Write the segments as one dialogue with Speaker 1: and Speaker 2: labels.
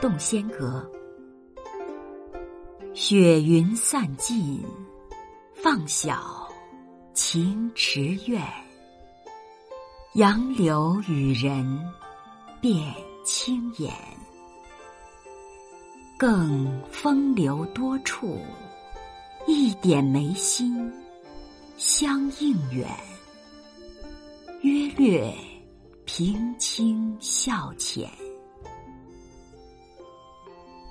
Speaker 1: 洞仙阁，雪云散尽，放晓晴池苑。杨柳与人变轻眼，更风流多处，一点眉心相应远。约略平清笑浅。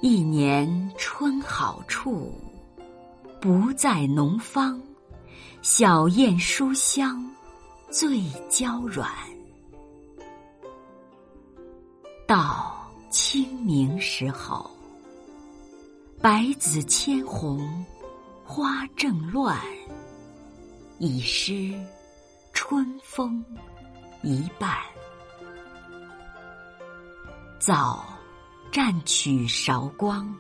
Speaker 1: 一年春好处，不在农芳。小燕书香最娇软。到清明时候，百紫千红花正乱，已失春风一半。早。战取韶光，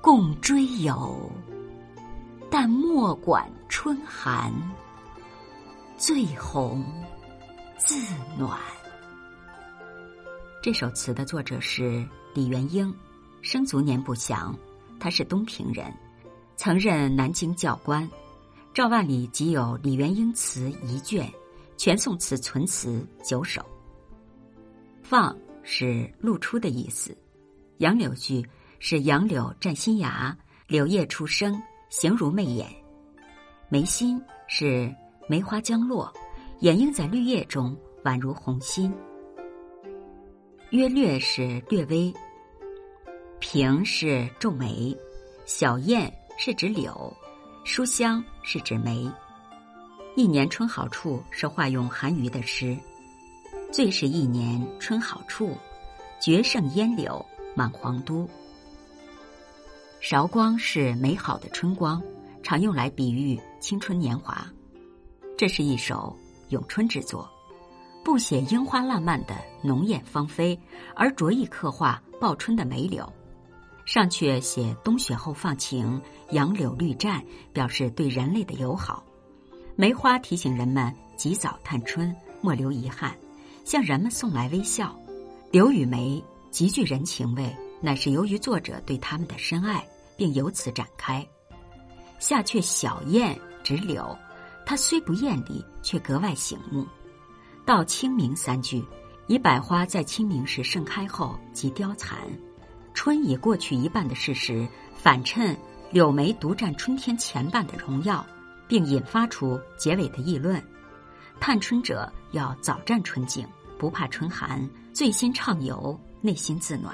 Speaker 1: 共追游。但莫管春寒，醉红自暖。这首词的作者是李元英，生卒年不详。他是东平人，曾任南京教官。赵万里即有李元英词一卷，全宋词存词九首。放是露出的意思。杨柳句是杨柳占新芽，柳叶初生，形如媚眼。眉心是梅花将落，掩映在绿叶中，宛如红心。约略是略微，平是皱眉，小燕是指柳，书香是指梅。一年春好处是化用韩愈的诗，最是一年春好处，绝胜烟柳。满皇都，韶光是美好的春光，常用来比喻青春年华。这是一首咏春之作，不写樱花烂漫的浓艳芳菲，而着意刻画报春的梅柳。上阙写冬雪后放晴，杨柳绿绽，表示对人类的友好。梅花提醒人们及早探春，莫留遗憾，向人们送来微笑。柳与梅。极具人情味，乃是由于作者对他们的深爱，并由此展开。下阙小燕指柳，它虽不艳丽，却格外醒目。到清明三句，以百花在清明时盛开后即凋残，春已过去一半的事实，反衬柳梅独占春天前半的荣耀，并引发出结尾的议论：探春者要早占春景，不怕春寒，醉心畅游。内心自暖。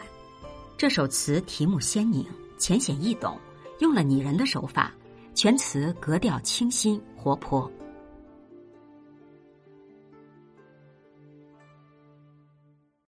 Speaker 1: 这首词题目鲜明、浅显易懂，用了拟人的手法，全词格调清新活泼。